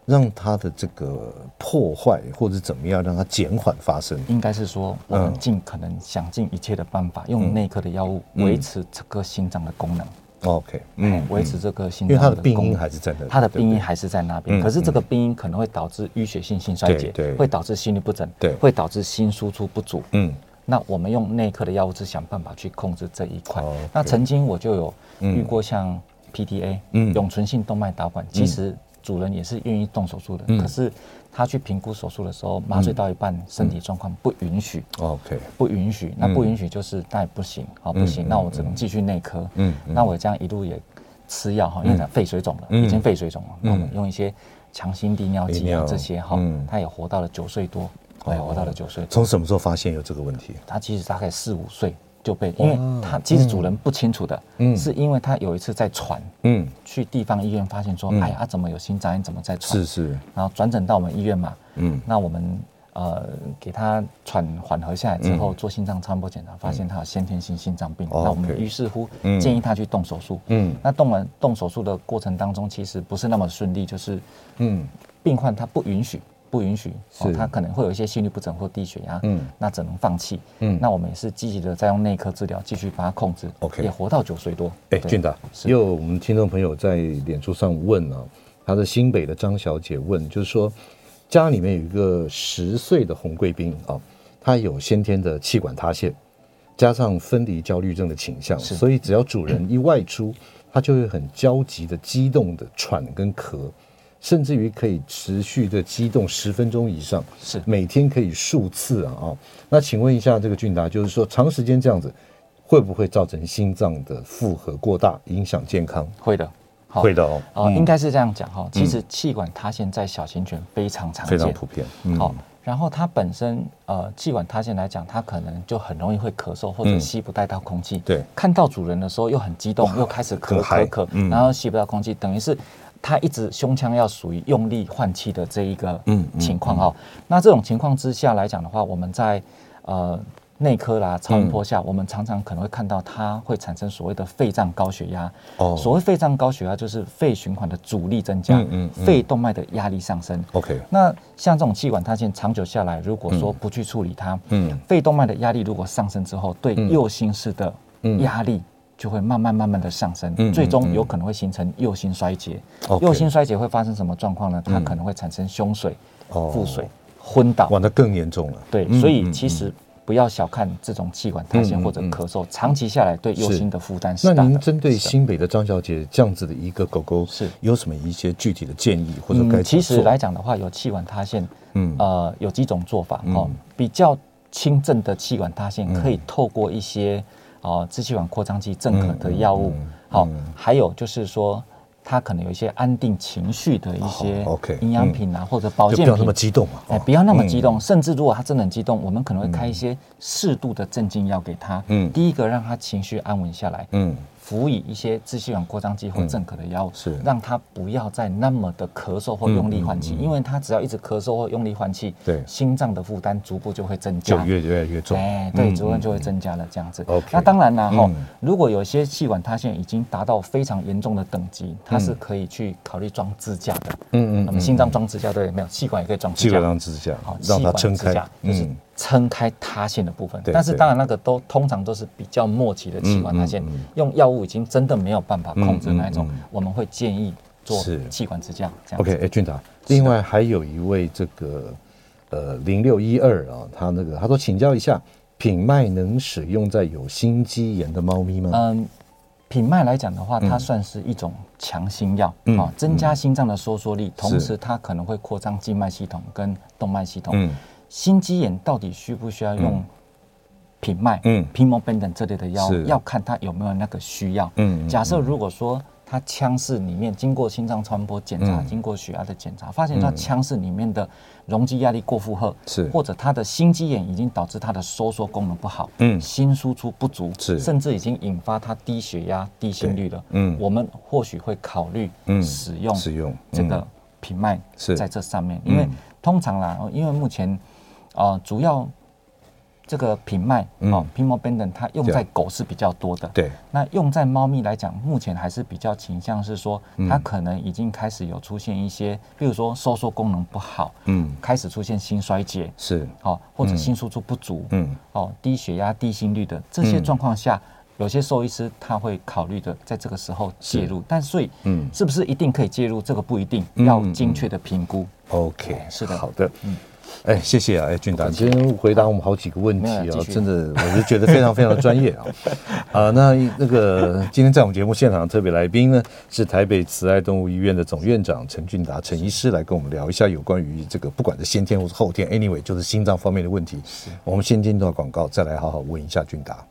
让它的这个破坏或者怎么样，让它减缓发生。应该是说，我们尽可能想尽一切的办法，用内科的药物维持这个心脏的功能。OK，嗯，维持这个心脏它的病因还是在那，它的病因还是在那边。可是这个病因可能会导致淤血性心衰竭，对，会导致心律不整，对，会导致心输出不足。嗯。那我们用内科的药物是想办法去控制这一块。那曾经我就有遇过像 PTA，嗯，永存性动脉导管，其实主人也是愿意动手术的，可是他去评估手术的时候，麻醉到一半，身体状况不允许，OK，不允许，那不允许就是那也不行，好不行，那我只能继续内科，嗯，那我这样一路也吃药哈，因为他肺水肿了，已经肺水肿了，那我们用一些强心利尿剂啊这些哈，他也活到了九岁多。哎，活到了九岁。从什么时候发现有这个问题？他其实大概四五岁就被，因为他其实主人不清楚的，嗯，是因为他有一次在喘，嗯，去地方医院发现说，哎呀，怎么有心脏病？怎么在喘？是是。然后转诊到我们医院嘛，嗯，那我们呃给他喘缓和下来之后，做心脏超音波检查，发现他有先天性心脏病。那我们于是乎建议他去动手术。嗯，那动完动手术的过程当中，其实不是那么顺利，就是嗯，病患他不允许。不允许，哦，他可能会有一些心律不整或低血压，嗯，那只能放弃，嗯，那我们也是积极的在用内科治疗，继续把它控制，OK，也活到九岁多。哎，俊达，也有我们听众朋友在脸书上问啊，他的新北的张小姐问，就是说家里面有一个十岁的红贵宾啊，他有先天的气管塌陷，加上分离焦虑症的倾向，所以只要主人一外出，他就会很焦急的、激动的喘跟咳。甚至于可以持续的激动十分钟以上，是每天可以数次啊啊！那请问一下，这个俊达，就是说长时间这样子，会不会造成心脏的负荷过大，影响健康？会的，会的哦。啊，应该是这样讲哈。其实气管塌陷在小型犬非常常见，非常普遍。好，然后它本身呃气管塌陷来讲，它可能就很容易会咳嗽或者吸不带到空气。对，看到主人的时候又很激动，又开始咳咳咳，然后吸不到空气，等于是。他一直胸腔要属于用力换气的这一个情况哈，那这种情况之下来讲的话，我们在呃。内科啦，超音波下，嗯、我们常常可能会看到它会产生所谓的肺脏高血压。哦，所谓肺脏高血压就是肺循环的阻力增加，嗯嗯嗯、肺动脉的压力上升。OK，那像这种气管塌陷，长久下来，如果说不去处理它，嗯，肺动脉的压力如果上升之后，对右心室的压力就会慢慢慢慢的上升，嗯、最终有可能会形成右心衰竭。右心衰竭会发生什么状况呢？它可能会产生胸水、腹水、昏倒，哇，那更严重了。对，所以其实。不要小看这种气管塌陷或者咳嗽，长期下来对右心的负担是大的。那您针对新北的张小姐这样子的一个狗狗，是有什么一些具体的建议或者该？其实来讲的话，有气管塌陷，嗯，呃，有几种做法哦。比较轻症的气管塌陷，可以透过一些哦支气管扩张剂镇咳的药物，好，还有就是说。他可能有一些安定情绪的一些营养品啊，或者保健品，不要那么激动嘛，哎，不要那么激动。甚至如果他真的很激动，我们可能会开一些适度的镇静药给他。嗯，第一个让他情绪安稳下来。嗯。辅以一些支气管扩张剂或镇咳的药物，是。让他不要再那么的咳嗽或用力换气，因为他只要一直咳嗽或用力换气，对。心脏的负担逐步就会增加，就越越来越重。哎，对，逐步就会增加了这样子。那当然了哈，如果有些气管塌陷已经达到非常严重的等级，它是可以去考虑装支架的。嗯嗯，那么心脏装支架对，没有气管也可以装支架。气管装支架，好，让它撑开，就是。撑开塌陷的部分，但是当然那个都通常都是比较末期的器官塌陷，用药物已经真的没有办法控制那一种，我们会建议做气管支架这样。OK，哎，俊达，另外还有一位这个呃零六一二啊，他那个他说请教一下，品脉能使用在有心肌炎的猫咪吗？嗯，品脉来讲的话，它算是一种强心药啊，增加心脏的收缩力，同时它可能会扩张静脉系统跟动脉系统。嗯。心肌炎到底需不需要用品脉？嗯，Pimobendan 这类的药，要看他有没有那个需要。嗯，假设如果说他腔室里面经过心脏超声波检查，经过血压的检查，发现他腔室里面的容积压力过负荷，是。或者他的心肌炎已经导致他的收缩功能不好，嗯，心输出不足，是。甚至已经引发他低血压、低心率了。嗯，我们或许会考虑使用使用。这个品脉是。在这上面，因为通常啦，因为目前。啊、呃，主要这个品脉哦，Pimobendan 它用在狗是比较多的。对，那用在猫咪来讲，目前还是比较倾向是说，它可能已经开始有出现一些，比如说收缩功能不好，嗯，开始出现心衰竭，是，哦，或者心输出不足，嗯，哦，低血压、低心率的这些状况下，有些兽医师他会考虑的，在这个时候介入。但所以，嗯，是不是一定可以介入？这个不一定，要精确的评估。OK，是的，好的，嗯。哎，谢谢啊，哎，俊达，今天回答我们好几个问题啊，真的，我就觉得非常非常的专业啊。啊，那那个今天在我们节目现场的特别来宾呢，是台北慈爱动物医院的总院长陈俊达陈医师，来跟我们聊一下有关于这个不管是先天或是后天，anyway，就是心脏方面的问题。我们先进一段广告，再来好好问一下俊达。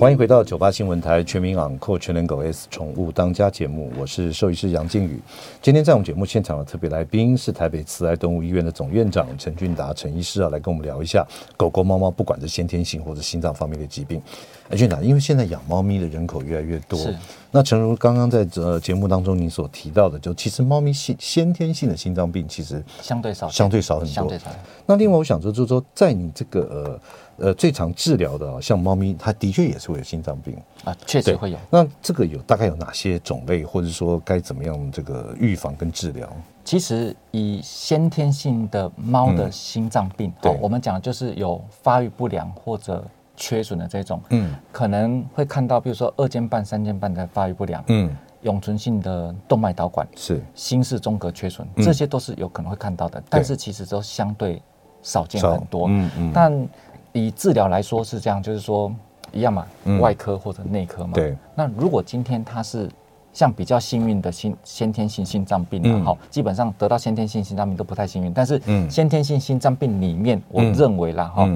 欢迎回到九八新闻台全民昂扣全能狗 S 宠物当家节目，我是兽医师杨靖宇。今天在我们节目现场的特别来宾是台北慈爱动物医院的总院长陈俊达陈医师啊，来跟我们聊一下狗狗、猫猫，不管是先天性或者心脏方面的疾病。哎，俊达，因为现在养猫咪的人口越来越多，是那诚如刚刚在呃节目当中您所提到的，就其实猫咪先先天性的心脏病其实相对少，相对少很多。相对少。那另外我想说，就是说在你这个呃。呃，最常治疗的，像猫咪，它的确也是会有心脏病。啊，确实会有。那这个有大概有哪些种类，或者说该怎么样这个预防跟治疗？其实以先天性的猫的心脏病，嗯、我们讲就是有发育不良或者缺损的这种，嗯，可能会看到，比如说二尖瓣、三尖瓣的发育不良，嗯，永存性的动脉导管是。心室中隔缺损，嗯、这些都是有可能会看到的，但是其实都相对少见很多，嗯嗯，但。以治疗来说是这样，就是说一样嘛，外科或者内科嘛。对。那如果今天他是像比较幸运的心先天性心脏病啊，好，基本上得到先天性心脏病都不太幸运。但是先天性心脏病里面，我认为啦哈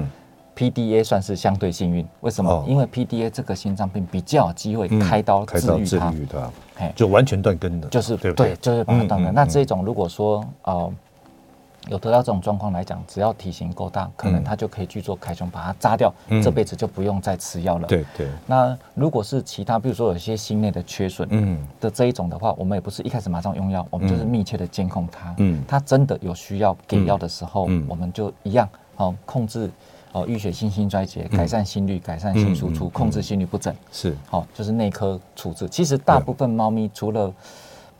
，PDA 算是相对幸运。为什么？因为 PDA 这个心脏病比较有机会开刀治愈它，哎，就完全断根的，就是对，就是把它断根。那这种如果说呃。有得到这种状况来讲，只要体型够大，可能他就可以去做开胸，把它扎掉，这辈子就不用再吃药了。对对。那如果是其他，比如说有些心内的缺损，嗯，的这一种的话，我们也不是一开始马上用药，我们就是密切的监控它。嗯。它真的有需要给药的时候，我们就一样哦，控制哦淤血性心衰竭，改善心率，改善心输出，控制心律不整，是好，就是内科处置。其实大部分猫咪除了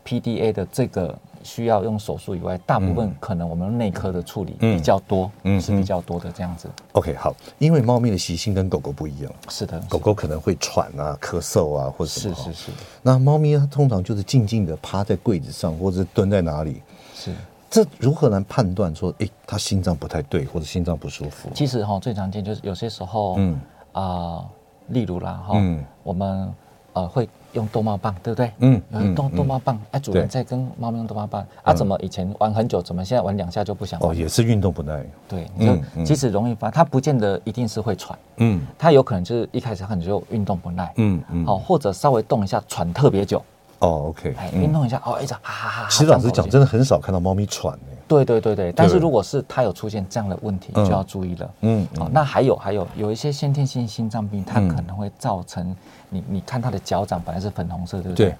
PDA 的这个。需要用手术以外，大部分可能我们内科的处理比较多，嗯，是比较多的这样子。OK，好，因为猫咪的习性跟狗狗不一样，是的，狗狗可能会喘啊、咳嗽啊，或者什么。是是是。那猫咪它通常就是静静的趴在柜子上，或者蹲在哪里。是。这如何能判断说，哎，它心脏不太对，或者心脏不舒服？其实哈，最常见就是有些时候，嗯啊，例如啦哈，我们呃会。用逗猫棒，对不对？嗯，逗逗猫棒，哎，主人在跟猫咪用逗猫棒啊？怎么以前玩很久，怎么现在玩两下就不想玩？哦，也是运动不耐。对，嗯，其实容易发，它不见得一定是会喘，嗯，它有可能就是一开始很就运动不耐，嗯嗯，好，或者稍微动一下喘特别久。哦，OK，哎，运动一下，哦，一直哈哈哈。其实老实讲，真的很少看到猫咪喘。对对对对，但是如果是他有出现这样的问题，就要注意了。嗯，哦，那还有还有有一些先天性心脏病，它可能会造成你你看他的脚掌本来是粉红色，对不对？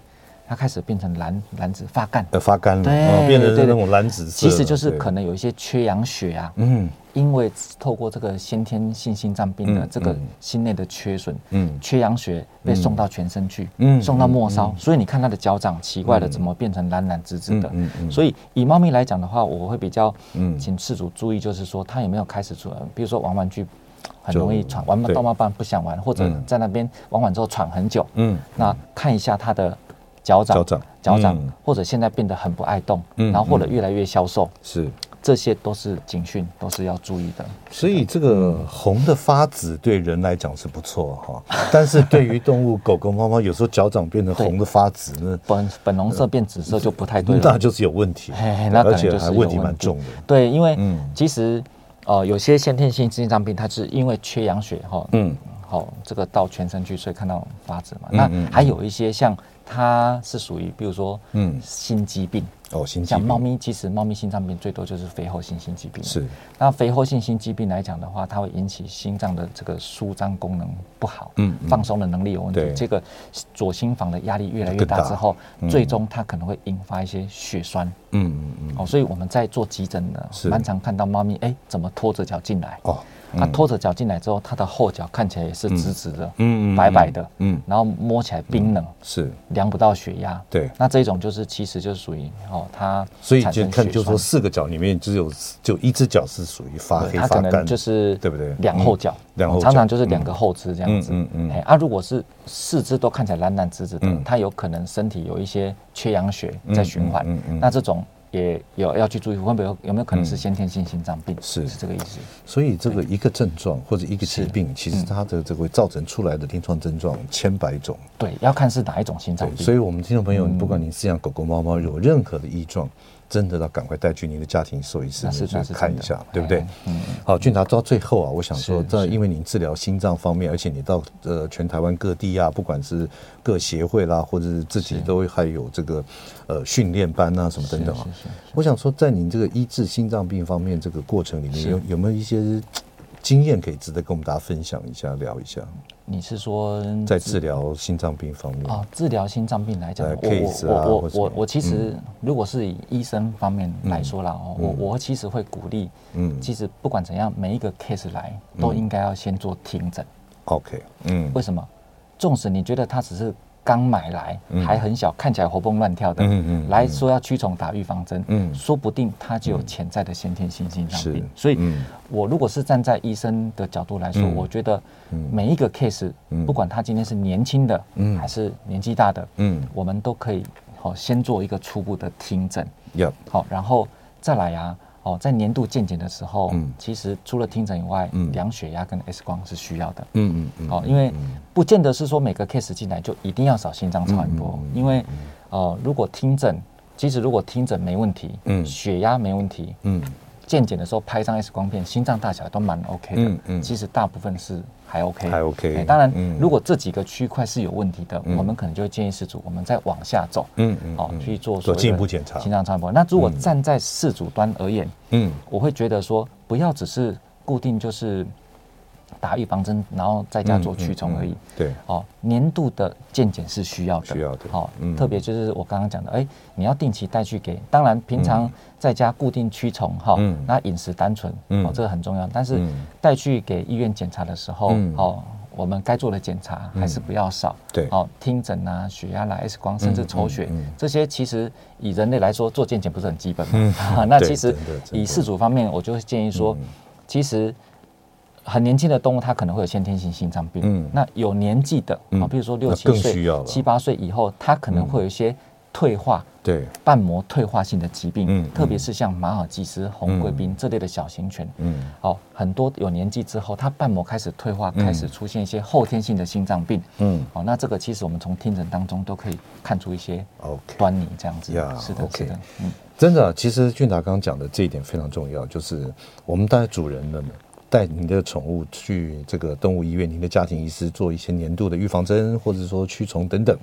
对，它开始变成蓝蓝紫发干，呃，发干了，对，变成那种蓝紫色。其实就是可能有一些缺氧血啊。嗯。因为透过这个先天性心脏病的这个心内的缺损，嗯，缺氧血被送到全身去，嗯，送到末梢，所以你看它的脚掌奇怪的怎么变成蓝蓝紫紫的？嗯嗯，所以以猫咪来讲的话，我会比较，嗯，请饲主注意，就是说它有没有开始出来，比如说玩玩具很容易喘，玩到猫棒不想玩，或者在那边玩完之后喘很久，嗯，那看一下它的脚掌，脚掌，脚掌，或者现在变得很不爱动，嗯，然后或者越来越消瘦，是。这些都是警讯，都是要注意的。所以这个红的发紫对人来讲是不错哈，但是对于动物狗狗猫猫，有时候脚掌变成红的发紫，那 本粉红色变紫色就不太对了，那就是有问题。那而且还问题蛮重的。对，因为其实呃有些先天性心脏病，它是因为缺氧血哈，嗯，好，这个到全身去，所以看到发紫嘛。那还有一些像它是属于，比如说嗯心肌病。哦，心像猫咪，其实猫咪心脏病最多就是肥厚性心肌病。是，那肥厚性心肌病来讲的话，它会引起心脏的这个舒张功能不好，嗯，放松的能力有问题。这个左心房的压力越来越大之后，最终它可能会引发一些血栓。嗯嗯嗯。哦，所以我们在做急诊的，蛮常看到猫咪，哎，怎么拖着脚进来？哦。它拖着脚进来之后，它的后脚看起来也是直直的，嗯，白白的，嗯，然后摸起来冰冷，是量不到血压，对，那这种就是其实就是属于哦，它所以就看就说四个脚里面只有就一只脚是属于发黑发干，它可能就是对不对？两后脚，两后常常就是两个后肢这样子，嗯嗯，啊，如果是四肢都看起来蓝蓝紫紫的，它有可能身体有一些缺氧血在循环，嗯嗯，那这种。也有要去注意，会不会有有没有可能是先天性心脏病？是是这个意思。所以这个一个症状或者一个疾病，其实它的这个会造成出来的临床症状千百种。对，要看是哪一种心脏病。所以我们听众朋友，不管你饲养狗狗、猫猫，有任何的异状。真的要赶快带去您的家庭兽医师那边看一下，对不对？嗯，好，俊达到最后啊，我想说，这因为您治疗心脏方面，而且你到呃全台湾各地啊，不管是各协会啦，或者是自己都还有这个呃训练班啊什么等等啊。我想说，在您这个医治心脏病方面这个过程里面，有有没有一些经验可以值得跟我们大家分享一下，聊一下？你是说在治疗心脏病方面啊？治疗心脏病来讲，我我我我我其实如果是以医生方面来说啦，哦，我我其实会鼓励，嗯，其实不管怎样，每一个 case 来都应该要先做听诊。OK，嗯，为什么？纵使你觉得他只是。刚买来还很小，看起来活蹦乱跳的，来说要驱虫打预防针，说不定它就有潜在的先天性心脏病。所以，我如果是站在医生的角度来说，我觉得每一个 case，不管他今天是年轻的，还是年纪大的，我们都可以好先做一个初步的听诊，好，然后再来呀。哦，在年度健检的时候，嗯，其实除了听诊以外，嗯，量血压跟 X 光是需要的，嗯嗯嗯。哦，因为不见得是说每个 case 进来就一定要扫心脏超音波，因为，呃，如果听诊，即使如果听诊没问题，嗯，血压没问题，嗯。健检的时候拍一张 X 光片，心脏大小都蛮 OK 的。嗯嗯，其实大部分是还 OK，还 OK。当然，如果这几个区块是有问题的，我们可能就会建议事主，我们再往下走。嗯嗯，哦，去做做进一步检查，心脏超音波。那如果站在事主端而言，嗯，我会觉得说，不要只是固定就是打预防针，然后在家做驱虫而已。对，哦，年度的健检是需要的，需要的。好、哦，嗯、特别就是我刚刚讲的，哎，你要定期带去给。当然，平常在家固定驱虫，哈、那饮食单纯，嗯、哦，这个很重要。但是带去给医院检查的时候，嗯、哦，我们该做的检查还是不要少。嗯、对，哦，听诊啊，血压啦，X 光，甚至抽血，这些其实以人类来说做健检不是很基本嘛？那其实以饲主方面，我就会建议说，嗯、其实。很年轻的动物，它可能会有先天性心脏病。嗯，那有年纪的啊，比如说六七岁、七八岁以后，它可能会有一些退化，对，瓣膜退化性的疾病。嗯，特别是像马尔济斯、红贵宾这类的小型犬。嗯，哦，很多有年纪之后，它瓣膜开始退化，开始出现一些后天性的心脏病。嗯，哦，那这个其实我们从听诊当中都可以看出一些端倪，这样子。是的，是的。嗯，真的，其实俊达刚刚讲的这一点非常重要，就是我们带主人们。带你的宠物去这个动物医院，您的家庭医师做一些年度的预防针，或者说驱虫等等。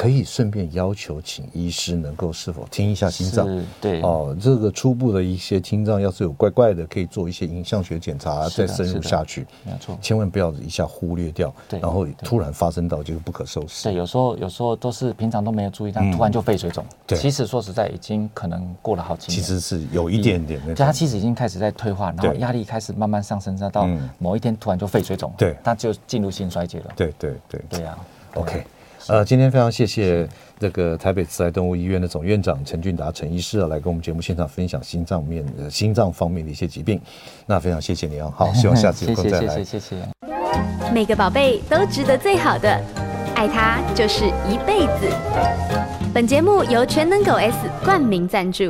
可以顺便要求请医师能够是否听一下心脏，对。哦，这个初步的一些心脏要是有怪怪的，可以做一些影像学检查，再深入下去，没错，千万不要一下忽略掉，对，然后突然发生到就是不可收拾。对，有时候有时候都是平常都没有注意，但突然就肺水肿。对，其实说实在已经可能过了好几年，其实是有一点点的，它其实已经开始在退化，然后压力开始慢慢上升，再到某一天突然就肺水肿，对，那就进入心衰竭了。对对对，对呀，OK。呃，今天非常谢谢这个台北慈爱动物医院的总院长陈俊达陈医师啊，来跟我们节目现场分享心脏面的心脏方面的一些疾病。那非常谢谢你啊，好，希望下次有空再来。谢谢谢谢谢谢。每个宝贝都值得最好的，爱他就是一辈子。本节目由全能狗 S 冠名赞助。